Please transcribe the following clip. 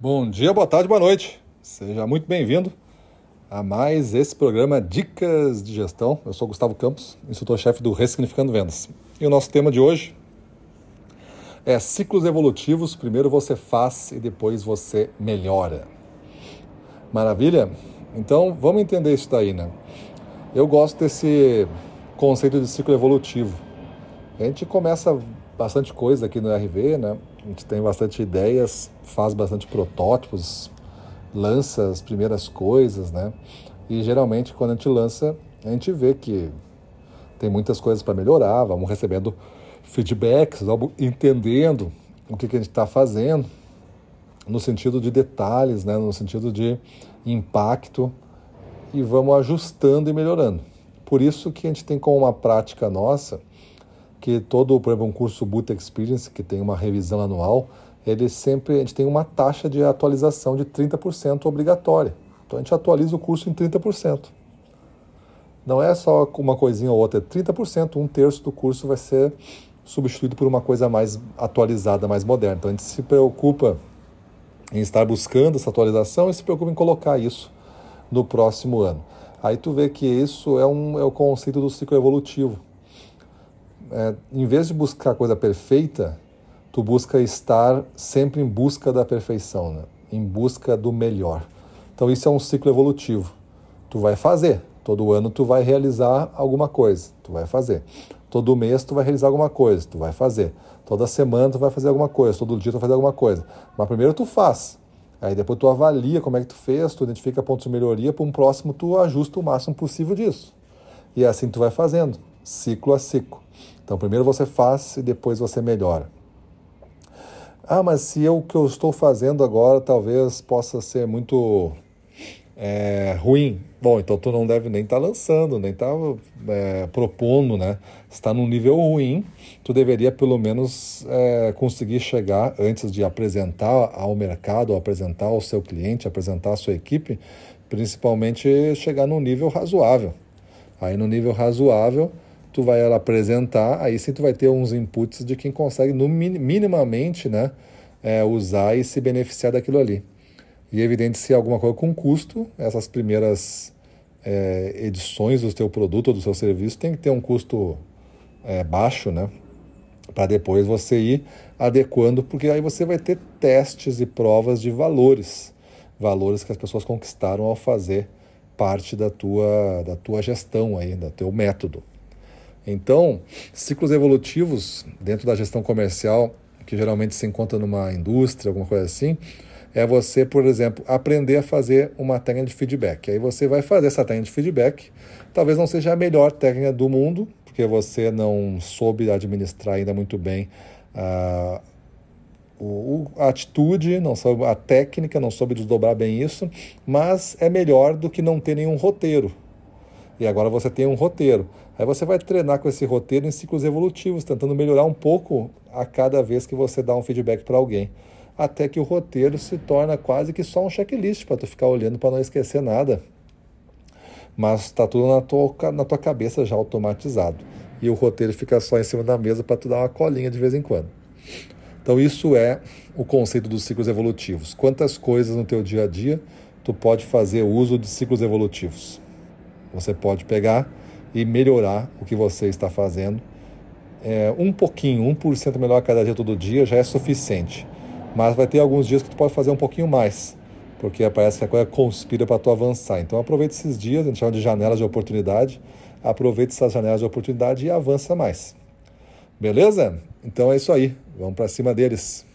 Bom dia, boa tarde, boa noite. Seja muito bem-vindo a mais esse programa Dicas de Gestão. Eu sou Gustavo Campos, instrutor-chefe do Ressignificando Vendas. E o nosso tema de hoje é ciclos evolutivos. Primeiro você faz e depois você melhora. Maravilha? Então vamos entender isso daí, né? Eu gosto desse conceito de ciclo evolutivo. A gente começa bastante coisa aqui no RV, né? A gente tem bastante ideias, faz bastante protótipos, lança as primeiras coisas, né? E geralmente quando a gente lança, a gente vê que tem muitas coisas para melhorar, vamos recebendo feedbacks, vamos entendendo o que, que a gente está fazendo, no sentido de detalhes, né? no sentido de impacto, e vamos ajustando e melhorando. Por isso que a gente tem como uma prática nossa que todo, por exemplo, um curso Boot Experience, que tem uma revisão anual, ele sempre, a gente tem uma taxa de atualização de 30% obrigatória. Então a gente atualiza o curso em 30%. Não é só uma coisinha ou outra, é 30%, um terço do curso vai ser substituído por uma coisa mais atualizada, mais moderna. Então a gente se preocupa em estar buscando essa atualização e se preocupa em colocar isso no próximo ano. Aí tu vê que isso é, um, é o conceito do ciclo evolutivo é, em vez de buscar a coisa perfeita, tu busca estar sempre em busca da perfeição, né? em busca do melhor. Então isso é um ciclo evolutivo. Tu vai fazer, todo ano tu vai realizar alguma coisa, tu vai fazer. Todo mês tu vai realizar alguma coisa, tu vai fazer. Toda semana tu vai fazer alguma coisa, todo dia tu vai fazer alguma coisa. Mas primeiro tu faz. Aí depois tu avalia como é que tu fez, tu identifica pontos de melhoria, para um próximo tu ajusta o máximo possível disso. E assim tu vai fazendo, ciclo a ciclo. Então, primeiro você faz e depois você melhora. Ah, mas se eu, o que eu estou fazendo agora talvez possa ser muito é, ruim. Bom, então tu não deve nem estar tá lançando, nem estar tá, é, propondo, né? Está num nível ruim, tu deveria pelo menos é, conseguir chegar antes de apresentar ao mercado, apresentar ao seu cliente, apresentar à sua equipe, principalmente chegar num nível razoável. Aí no nível razoável, tu vai apresentar, aí sim tu vai ter uns inputs de quem consegue no minimamente né, é, usar e se beneficiar daquilo ali. E é evidente se alguma coisa com custo, essas primeiras é, edições do teu produto ou do seu serviço tem que ter um custo é, baixo, né? Para depois você ir adequando, porque aí você vai ter testes e provas de valores, valores que as pessoas conquistaram ao fazer parte da tua, da tua gestão aí, do teu método. Então, ciclos evolutivos dentro da gestão comercial, que geralmente se encontra numa indústria, alguma coisa assim, é você, por exemplo, aprender a fazer uma técnica de feedback. Aí você vai fazer essa técnica de feedback, talvez não seja a melhor técnica do mundo, porque você não soube administrar ainda muito bem a, a atitude, não soube a técnica, não soube desdobrar bem isso, mas é melhor do que não ter nenhum roteiro. E agora você tem um roteiro. Aí você vai treinar com esse roteiro em ciclos evolutivos, tentando melhorar um pouco a cada vez que você dá um feedback para alguém. Até que o roteiro se torna quase que só um checklist para tu ficar olhando para não esquecer nada. Mas está tudo na tua, na tua cabeça já automatizado. E o roteiro fica só em cima da mesa para tu dar uma colinha de vez em quando. Então isso é o conceito dos ciclos evolutivos. Quantas coisas no teu dia a dia tu pode fazer uso de ciclos evolutivos? Você pode pegar e melhorar o que você está fazendo. É, um pouquinho, 1% melhor cada dia, todo dia, já é suficiente. Mas vai ter alguns dias que tu pode fazer um pouquinho mais, porque parece que a coisa conspira para tu avançar. Então aproveite esses dias, a gente chama de janelas de oportunidade, aproveite essas janelas de oportunidade e avança mais. Beleza? Então é isso aí, vamos para cima deles.